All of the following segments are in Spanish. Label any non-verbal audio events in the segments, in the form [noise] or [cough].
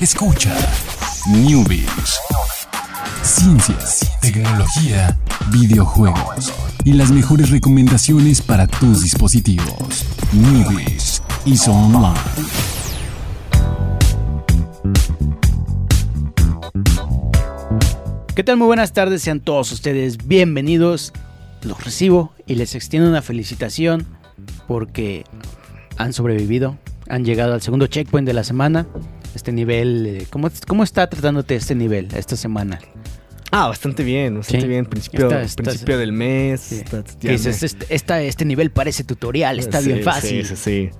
Escucha Newbies. Ciencias, tecnología, videojuegos y las mejores recomendaciones para tus dispositivos. Newbies y Online. ¿Qué tal? Muy buenas tardes, sean todos ustedes bienvenidos. Los recibo y les extiendo una felicitación porque han sobrevivido, han llegado al segundo checkpoint de la semana. Este nivel, eh, ¿cómo, cómo está tratándote este nivel esta semana? Ah, bastante bien, bastante Sí. bien. Principio, principio del mes. Sí. dices, este, este nivel parece tutorial, está Sí, bien fácil. Sí, sí,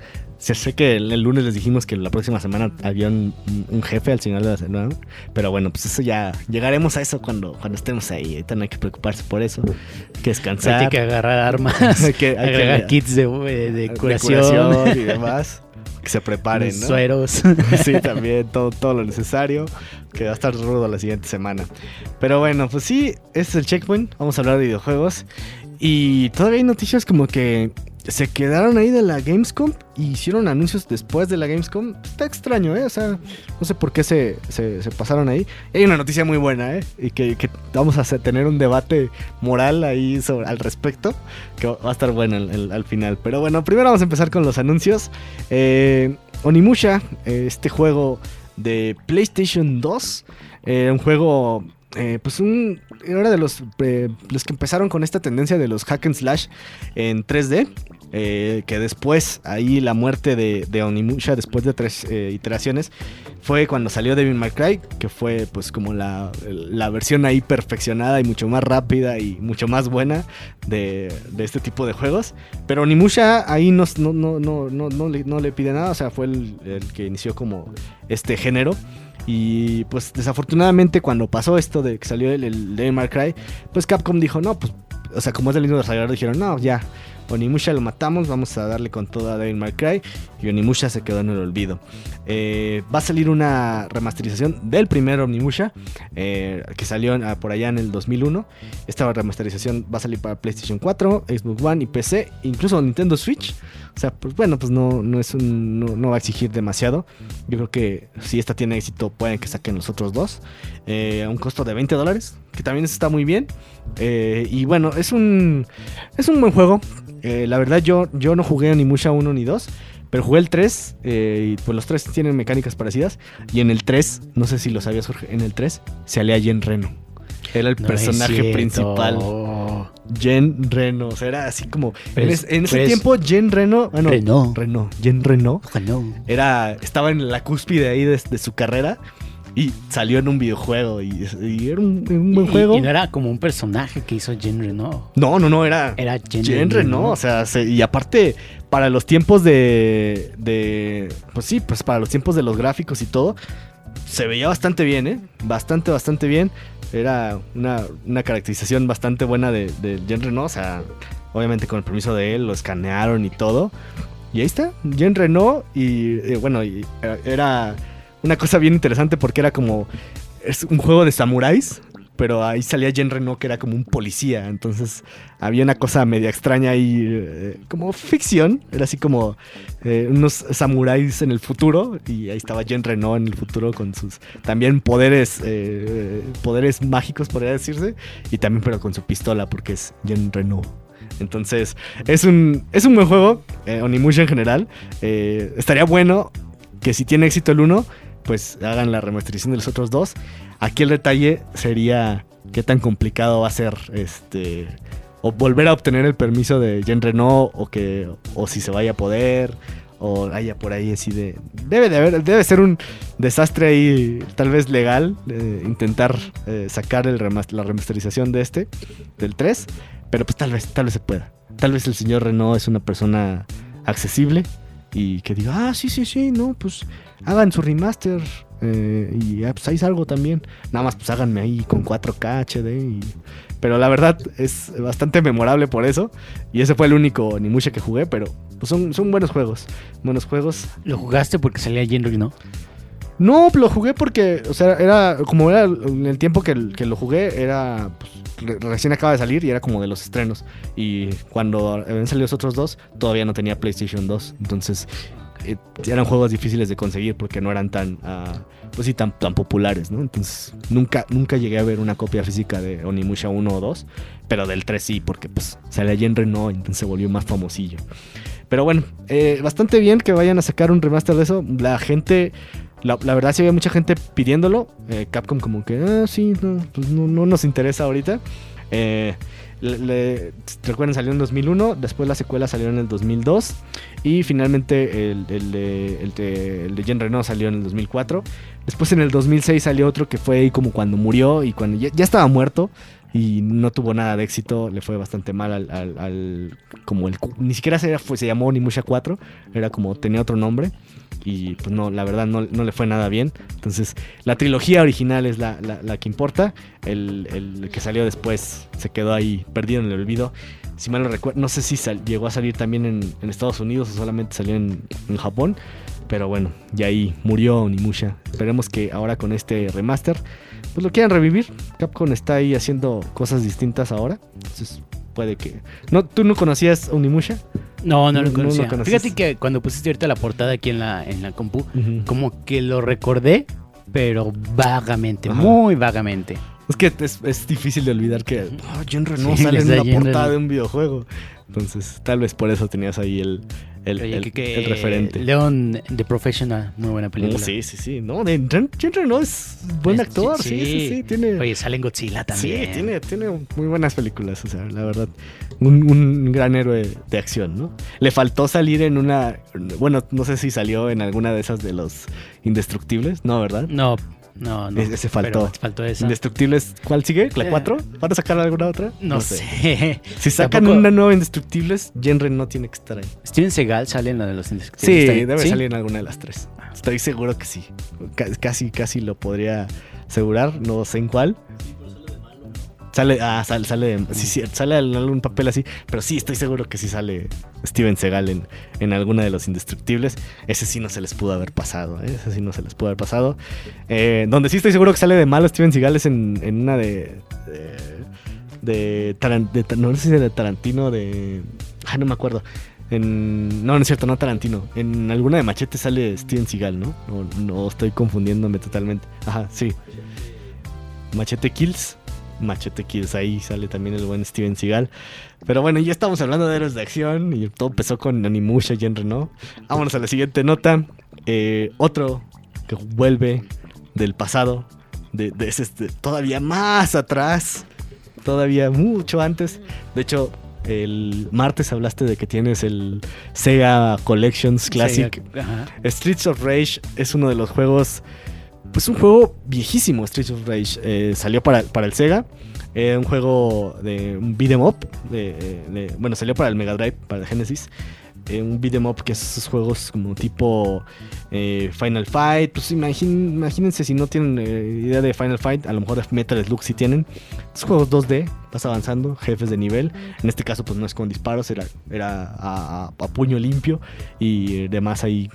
sí. Sé que el, el lunes les dijimos que la próxima semana había un, un jefe al final de la semana. Pero bueno, pues eso ya. Llegaremos a eso cuando, cuando estemos ahí. Ahorita no hay que preocuparse por eso. Hay que descansar. Hay que agarrar armas, [laughs] Hay que- hay que- kits de, de de curación, y [laughs] demás. Que se preparen, ¿no? sueros. [laughs] Sí, también, todo, todo lo necesario. Que va a estar rudo la siguiente semana. Pero bueno, pues sí, este es el checkpoint. Vamos a hablar de videojuegos. Y todavía hay noticias como que se quedaron ahí de la Gamescom y hicieron anuncios después de la Gamescom. Está extraño, ¿eh? O sea, no sé por qué se, se- pasaron ahí. Y hay una noticia muy buena, ¿eh? Y que, vamos a tener un debate moral ahí sobre, al respecto. Que va a estar bueno al final. Pero bueno, primero vamos a empezar con los anuncios. Eh, Onimusha, eh, este juego de PlayStation 2. eh, un juego, eh, pues un... Era de los, eh, los que empezaron con esta tendencia de los hack and slash en 3D. eh, que después, ahí la muerte de, de Onimusha, después de tres iteraciones, fue cuando salió Devil May Cry, que fue pues como la, la versión ahí perfeccionada y mucho más rápida y mucho más buena de, de este tipo de juegos. Pero Onimusha ahí no, no, no, no, no, no le, no le pide nada, o sea, fue el que inició como este género. Y pues desafortunadamente cuando pasó esto de que salió el, el Devil May Cry, pues Capcom dijo, no, pues, o sea, como es del mismo desarrollador, dijeron, no, ya, Onimusha lo matamos, vamos a darle con toda Devil May Cry. Y Onimusha se quedó en el olvido. Eh, va a salir una remasterización del primer Onimusha, eh, que salió ah, por allá en el 2001. Esta remasterización va a salir para PlayStation 4, Xbox One y PC, incluso Nintendo Switch. O sea, pues bueno, pues no, no es un, no, no va a exigir demasiado. Yo creo que si esta tiene éxito, pueden que saquen los otros dos. Eh, a un costo de 20 dólares, que también está muy bien. Eh, y bueno, es un, es un buen juego. Eh, la verdad, yo, yo no jugué ni Musha 1 ni 2. Pero jugué el 3 eh, y pues los 3 tienen mecánicas parecidas. Y en el 3, no sé si lo sabías, Jorge, en el 3 salía Jen Reno. Era el No personaje principal. Jen Reno. O sea, era así como. En, es- es- en ese pero es- tiempo, Jen Reno. Bueno, Reno. Reno. Jen Reno. Era, estaba en la cúspide ahí de, de su carrera. Y salió en un videojuego. Y, y era un, un buen Y- juego. Y, no era como un personaje que hizo Jen Reno. No, no, no, era. Era Jen, Jen Reno, o sea, se- y aparte, para los tiempos de, de. Pues sí, pues para los tiempos de los gráficos y todo, se veía bastante bien, ¿eh? Bastante, bastante bien. Era una, una caracterización bastante buena de, de Jen Reno, o sea, obviamente con el permiso de él, lo escanearon y todo. Y ahí está, Jen Reno, y eh, bueno, y, eh, era una cosa bien interesante porque era como. Es un juego de samuráis, pero ahí salía Jen Reno que era como un policía. Entonces había una cosa media extraña ahí, eh, como ficción. Era así como eh, unos samuráis en el futuro. Y ahí estaba Jen Reno en el futuro con sus también poderes, eh, poderes mágicos, podría decirse. Y también, pero con su pistola, porque es Jen Reno. Entonces, es un, es un buen juego, Onimusha en general. Estaría bueno que si tiene éxito el 1, pues hagan la remasterización de los otros dos. Aquí el detalle sería qué tan complicado va a ser este o volver a obtener el permiso de Jen Renault o que o si se vaya a poder o haya por ahí así de debe de haber debe ser un desastre ahí tal vez legal intentar eh, sacar la remasterización de este del 3 pero pues tal vez tal vez se pueda tal vez el señor Renault es una persona accesible y que diga ah sí sí sí no pues hagan su remaster eh, y ah, pues ahí salgo también. Nada más pues háganme ahí con 4K HD. y- Pero la verdad es bastante memorable por eso. Y ese fue el único Nimusha que jugué, pero pues son, son buenos juegos. Buenos juegos. ¿Lo jugaste porque salía Jen Reno? No, lo jugué porque, o sea, era como era en el tiempo que, que lo jugué, era pues, re- recién acaba de salir y era como de los estrenos. Y cuando habían salido los otros dos, todavía no tenía PlayStation 2. Entonces, eh, eran juegos difíciles de conseguir porque no eran tan, ah, pues sí, tan, tan populares, ¿no? Entonces nunca, nunca llegué a ver una copia física de Onimusha 1 o 2, pero del 3 sí, porque pues sale allí en Renault, entonces se volvió más famosillo. Pero bueno, eh, bastante bien que vayan a sacar un remaster de eso. La gente, la, la verdad sí había mucha gente pidiéndolo. Eh, Capcom como que, ah, sí, no, pues no, no nos interesa ahorita. Eh, le- le- recuerden, salió en 2001, después la secuela salió en el 2002 y finalmente el, el el, el de Jean Reno salió en el 2004. Después en el 2006 salió otro que fue ahí como cuando murió y cuando ya, ya estaba muerto y no tuvo nada de éxito, le fue bastante mal al, al- al- como el ni siquiera se, fue- se llamó Onimusha 4, era como tenía otro nombre y pues no, la verdad no, no le fue nada bien. Entonces la trilogía original es la, la- la que importa, el, el que salió después se quedó ahí perdido en el olvido. Si mal no recuerdo, no sé si sal- llegó a salir también en, Estados Unidos o solamente salió en, en Japón. Pero bueno, y ahí murió Onimusha. Esperemos que ahora con este remaster, pues lo quieran revivir. Capcom está ahí haciendo cosas distintas ahora. Entonces puede que... No, ¿Tú no conocías Onimusha? No, no No- lo no conocía. lo. Fíjate que cuando pusiste ahorita la portada aquí en la, en la compu, como que lo recordé, pero vagamente, Ajá. muy vagamente. Es que es, es difícil de olvidar que oh, Jean Reno Sí, sale en una portada de un videojuego. Entonces, tal vez por eso tenías ahí el, el, Oye, el- que- que, el referente. Leon The Professional, muy buena película. Sí, sí, sí. No, de Reno es buen actor. Sí, sí, sí. tiene, Oye, sale en Godzilla también. sí, tiene, tiene muy buenas películas. O sea, la verdad, un, un gran héroe de acción, ¿no? Le faltó salir en una. Bueno, no sé si salió en alguna de esas de los Indestructibles. No, ¿verdad? No, no, no. Ese- faltó. pero faltó esa. Indestructibles, ¿cuál sigue? ¿La Eh. 4? ¿Van a sacar alguna otra? No, sé. [laughs] Si sacan Tampoco- una nueva Indestructibles, Jenren no tiene que estar ahí. Steven Seagal sale en la de los Sí, Indestructibles. ¿Está bien? debe ¿Sí? salir en alguna de las tres. Estoy seguro que sí. Ca- Casi, casi lo podría asegurar. No sé en cuál. Sale, ah, sale, sale, sí, sí, sale en algún papel así, pero sí, estoy seguro que sí sale Steven Seagal en, en alguna de los Indestructibles. Ese sí no se les pudo haber pasado, ¿eh? ese sí no se les pudo haber pasado. Eh, donde sí estoy seguro que sale de malo Steven Seagal es en, en una de, de, de, Taran- de- no sé si de Tarantino, de, ah, no me acuerdo. En, no, no es cierto, no Tarantino. En alguna de Machete sale Steven Seagal, ¿no? No, no estoy confundiéndome totalmente. Ajá, sí. Machete Kills. Machete Kills, ahí sale también el buen Steven Seagal. Pero bueno, ya estamos hablando de héroes de acción y todo empezó con Animusha y Reno. Vámonos a la siguiente nota. Eh, otro que vuelve del pasado, de, de este, todavía más atrás, todavía mucho antes. De hecho, el martes hablaste de que tienes el Sega Collections Classic. Sega. Streets of Rage es uno de los juegos, pues un juego viejísimo, Streets of Rage. Eh, salió para, para el Sega. Era un juego de un beat'em up. bueno, salió para el Mega Drive, para el Genesis. Eh, un beat'em up que es esos juegos como tipo eh, Final Fight. Pues imagín- imagínense si no tienen eh, idea de Final Fight, a lo mejor Metal Slug sí tienen. Estos juegos 2D, vas avanzando, jefes de nivel. En este caso, pues no es con disparos, era, era a, puño limpio y demás ahí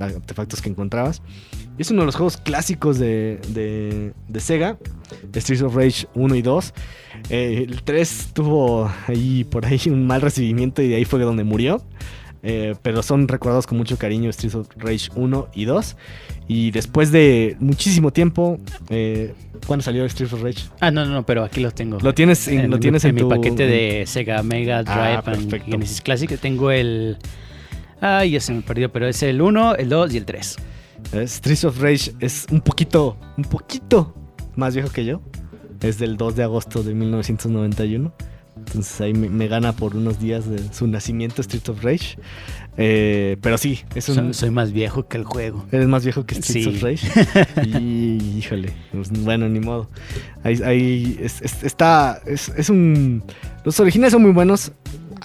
artefactos que encontrabas. Es uno de los juegos clásicos de, de, de Sega, de Streets of Rage 1 y 2. Eh, el 3 tuvo ahí por ahí un mal recibimiento y de ahí fue donde murió. Pero son recordados con mucho cariño Streets of Rage 1 y 2. Y después de muchísimo tiempo, eh, ¿cuándo salió Streets of Rage? Ah, no, no, no, pero aquí lo tengo. Lo tienes en, lo mi- tienes en, mi tu- paquete de Sega Mega Drive Ah, and. Genesis Classic. Tengo el. Ay, ya se me perdió, pero es el 1, el 2 y el 3. Eh, Streets of Rage es un poquito, un poquito más viejo que yo. Es del 2 de agosto de 1991. Entonces ahí me, me gana por unos días de su nacimiento Streets of Rage. Eh, pero sí, es un... Soy, soy más viejo que el juego. Eres más viejo que Streets Sí. of Rage. [laughs] Y híjole, pues, bueno, ni modo. Ahí, ahí es- es- está. Es, es un. Los originales son muy buenos.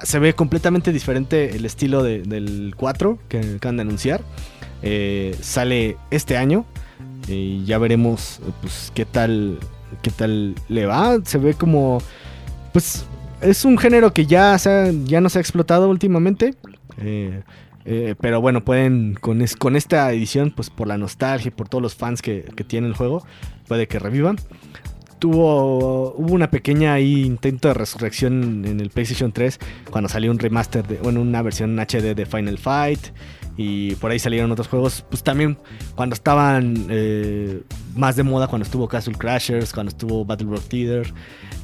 Se ve completamente diferente el estilo de- del 4 que acaban de anunciar. Eh, sale este año. Y ya veremos pues, qué tal. qué tal le va. Se ve como. Pues. Es un género que ya, ya no se ha explotado últimamente. Eh, eh, pero bueno, pueden con, con esta edición, pues por la nostalgia y por todos los fans que, que tiene el juego, puede que revivan. Tuvo, hubo una pequeña ahí intento de resurrección en el PlayStation 3 cuando salió un remaster, de, bueno, una versión HD de Final Fight Y por ahí salieron otros juegos, pues también cuando estaban eh, más de moda, cuando estuvo Castle Crashers, cuando estuvo Battle Rock Theater,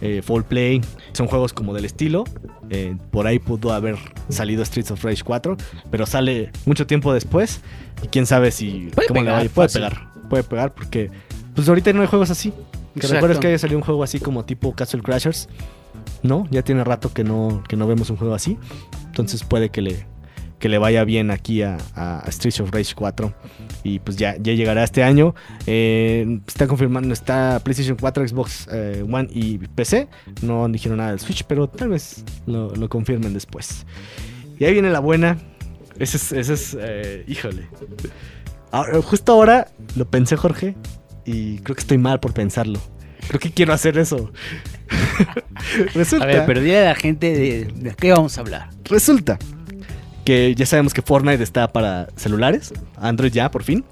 eh, Fall Play, son juegos como del estilo. Eh, por ahí pudo haber salido Streets of Rage 4, pero sale mucho tiempo después. Y quién sabe si Puede cómo le pegar. Puede fácil. pegar, puede pegar porque pues ahorita no hay juegos así. Que recuerdas que haya salido un juego así como tipo Castle Crashers. No, ya tiene rato que no, que no vemos un juego así. Entonces puede que le, que le vaya bien aquí a, a Streets of Rage 4. Y pues ya, ya llegará este año. Eh, está confirmando, está PlayStation 4, Xbox eh, One y PC. No dijeron nada del Switch, pero tal vez lo, lo confirmen después. Y ahí viene la buena. Ese es, ese es eh, híjole. Ahora- justo ahora lo pensé, Jorge, y creo que estoy mal por pensarlo. Creo que quiero hacer eso. Resulta, [laughs] A ver, pero dile a la gente de, de qué vamos a hablar. resulta que ya sabemos que Fortnite está para celulares, Android ya, por fin.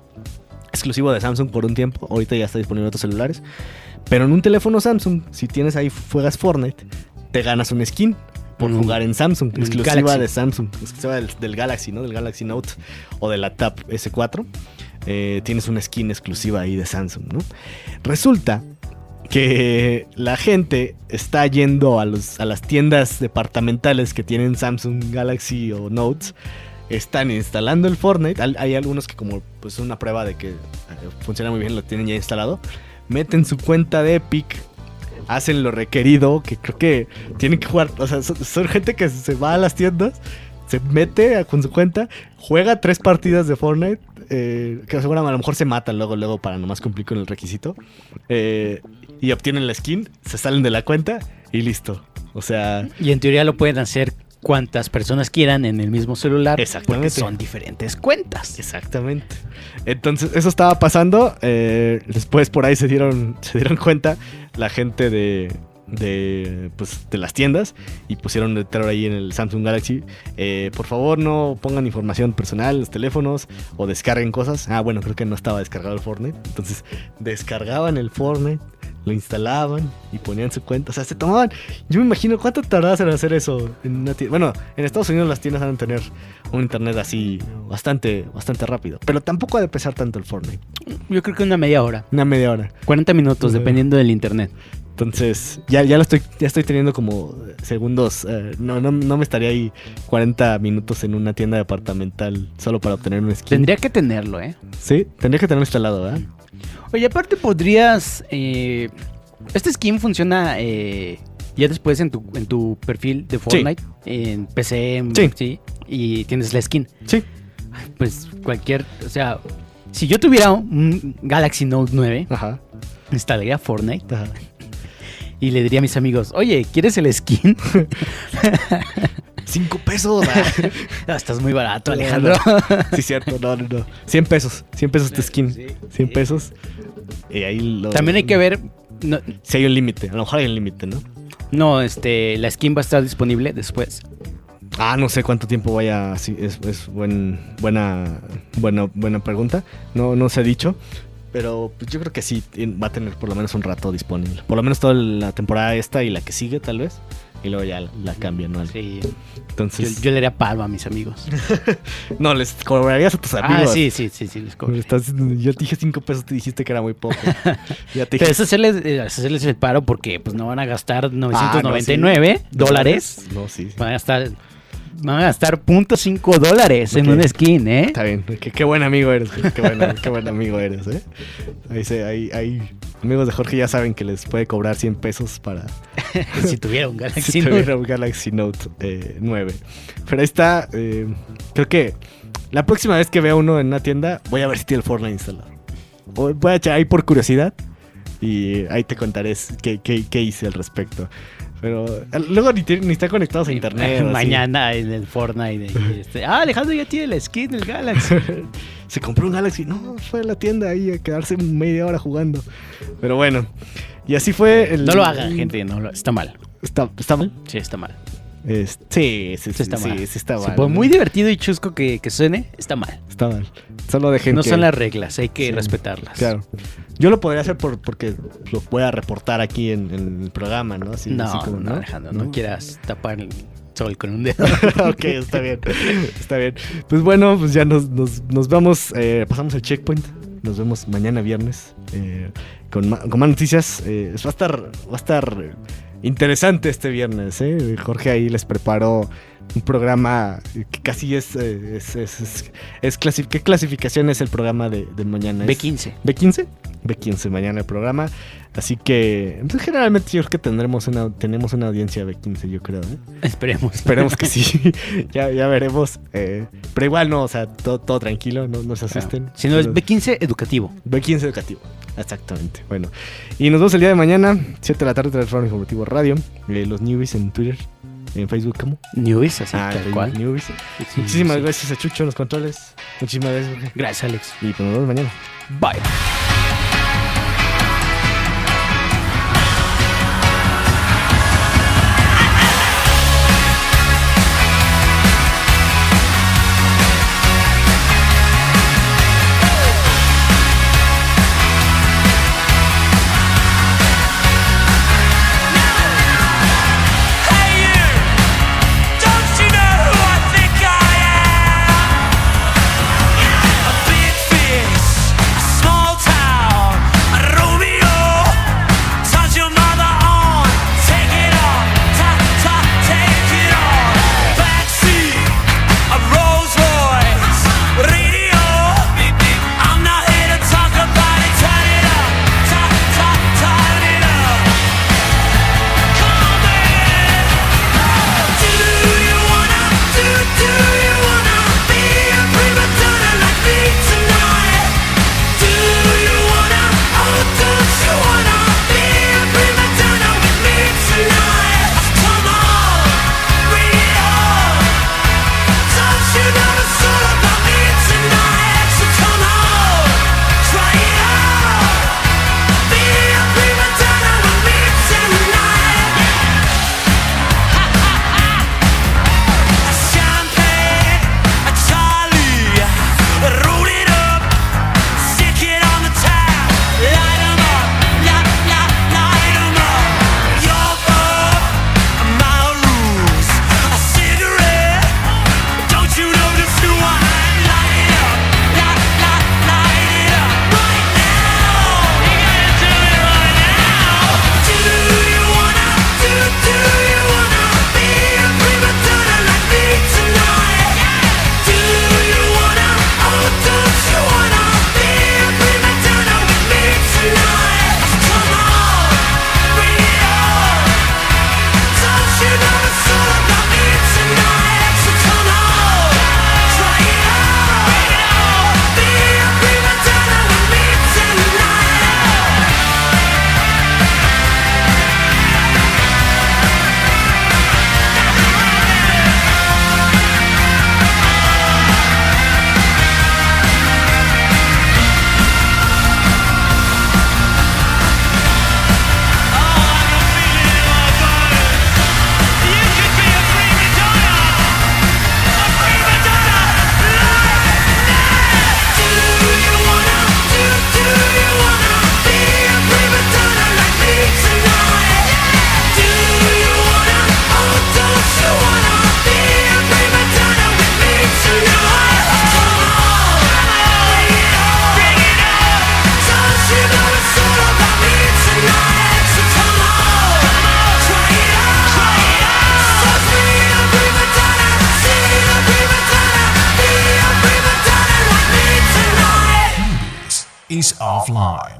Exclusivo de Samsung por un tiempo, ahorita ya está disponible en otros celulares. Pero en un teléfono Samsung, si tienes ahí, juegas Fortnite, te ganas un skin por Mm. jugar en Samsung, exclusiva Galaxy. de Samsung, exclusiva del, del Galaxy, ¿no? Del Galaxy Note o de la Tab S4. Eh, tienes una skin exclusiva ahí de Samsung, ¿no? Resulta que la gente está yendo a, los, a las tiendas departamentales que tienen Samsung Galaxy o Notes. Están instalando el Fortnite. Hay, algunos que como pues una prueba de que eh, funciona muy bien lo tienen ya instalado. Meten su cuenta de Epic. Hacen lo requerido. Que creo que tienen que jugar. O sea, son, gente que se va a las tiendas. Se mete con su cuenta. Juega tres partidas de Fortnite. Eh, que seguramente a lo mejor se matan luego, luego para nomás cumplir con el requisito. Eh, y obtienen la skin, se salen de la cuenta y listo. O sea, Y en teoría lo pueden hacer cuantas personas quieran en el mismo celular. Exactamente. Porque son diferentes cuentas. exactamente. Entonces, eso estaba pasando. eh, después por ahí se dieron, se dieron cuenta la gente de, de, pues, de las tiendas y pusieron el terror ahí en el Samsung Galaxy. eh, por favor, no pongan información personal en los teléfonos o descarguen cosas. Ah, bueno, creo que no estaba descargado el Fortnite. Entonces, descargaban el Fortnite. Lo instalaban y ponían su cuenta. O sea, se tomaban. Yo me imagino cuánto tardas en hacer eso en una tienda. Bueno, en Estados Unidos las tiendas van a tener un internet así bastante, bastante rápido. Pero tampoco ha de pesar tanto el Fortnite. Yo creo que una media hora. Una media hora. 40 minutos, dependiendo del internet. Entonces, ya, ya lo estoy, ya estoy teniendo como segundos. eh, no, no, no me estaría ahí 40 minutos en una tienda departamental solo para obtener un skin. Tendría que tenerlo, ¿eh? Sí, tendría que tenerlo instalado, ¿verdad? Oye, aparte podrías... eh, este skin funciona eh, ya después en tu, en tu perfil de Fortnite, en PC, en- Sí. sí, y tienes la skin. Sí. Pues cualquier, o sea, si yo tuviera un Galaxy Note 9, Ajá. instalaría Fortnite ajá. Y le diría a mis amigos, oye, ¿quieres el skin? [laughs] Cinco pesos. [laughs] Estás muy barato, Alejandro. sí, cierto. No, no, no. 100 pesos. 100 pesos este skin. Sí, 100 sí. pesos. Y ahí lo... También hay que ver, no, Si hay un límite. A lo mejor hay un límite, ¿no? no, este, la skin va a estar disponible después. Ah, no sé cuánto tiempo vaya. Sí, es, es buen, buena, buena, buena pregunta. No, no se ha dicho. Pero pues, yo creo que sí va a tener por lo menos un rato disponible. Por lo menos toda la temporada esta y la que sigue, tal vez. Y luego ya la, la cambian, ¿no? Sí, Entonces, yo le haría palo a mis amigos. [laughs] no, les cobrarías a tus Ah, amigos. sí, sí, sí, sí, les cobro. Estás- yo te dije 5 pesos, te dijiste que era muy poco. [laughs] ya te Pero dije es hacerles, eh, es hacerles el paro porque pues no van a gastar Ah, no, 999 sí. dólares. No, sí. sí. Van a gastar van a gastar .5 dólares en un skin, ¿eh? Está bien, qué, qué buen amigo eres, qué buen, qué buen amigo eres, ¿eh? Ahí, se- ahí- ahí- amigos de Jorge ya saben que les puede cobrar 100 pesos para [laughs] si tuviera un Galaxy si Note. tuviera un Galaxy Note eh, 9. Pero ahí está, eh, creo que la próxima vez que vea uno en una tienda, voy a ver si tiene el Fortnite instalado. O voy a echar ahí por curiosidad y ahí te contaré qué, qué- qué hice al respecto. Pero luego ni, ni están conectados a internet. [laughs] así. Mañana en el Fortnite. [laughs] este, ah, Alejandro ya tiene la skin del Galaxy. [laughs] Se compró un Galaxy. No, fue a la tienda ahí a quedarse media hora jugando. Pero bueno. Y así fue el. No lo hagan, gente. No lo, está mal. Está, está mal. Sí, está mal. Es- sí, sí, está sí, mal. sí está mal. por muy divertido y chusco que, que suene, está mal. Está mal. Solo dejen no que- son las reglas, hay que Sí. respetarlas. Claro. Yo lo podría hacer por, porque lo voy a reportar aquí en, en el programa, ¿no? Así, no, así como, no, Alejandro, no, quieras tapar el sol con un dedo. [laughs] ok, está bien. Está bien. Pues bueno, pues ya nos, nos, nos vamos. eh, pasamos el checkpoint. Nos vemos mañana viernes. eh, con, ma- con más noticias. Eh, va a estar. Va a estar interesante este viernes. eh. Jorge ahí les preparó un programa que casi es. eh, es, es- es- es clasi- ¿Qué clasificación es el programa de, de mañana? ¿Es B15. ¿B15? B15 mañana el programa. Así que pues, generalmente yo creo que tendremos una, tenemos una audiencia B15, yo creo. ¿eh? Esperemos. Esperemos que [laughs] sí. [laughs] ya, ya veremos. eh, pero igual no, o sea, todo, todo tranquilo, no, no se asusten. Si no es B15 educativo. B15 educativo. Exactamente. Bueno. Y nos vemos el día de mañana, 7 de la tarde, Transform Informativo Radio. eh, los newbies en Twitter, en Facebook, ¿cómo? Newbies, así Ah, tal cual. Newbies. Muchísimas gracias a Chucho en los controles. Muchísimas gracias, Jorge. Gracias, Alex. Y pues nos vemos mañana. Bye. Offline.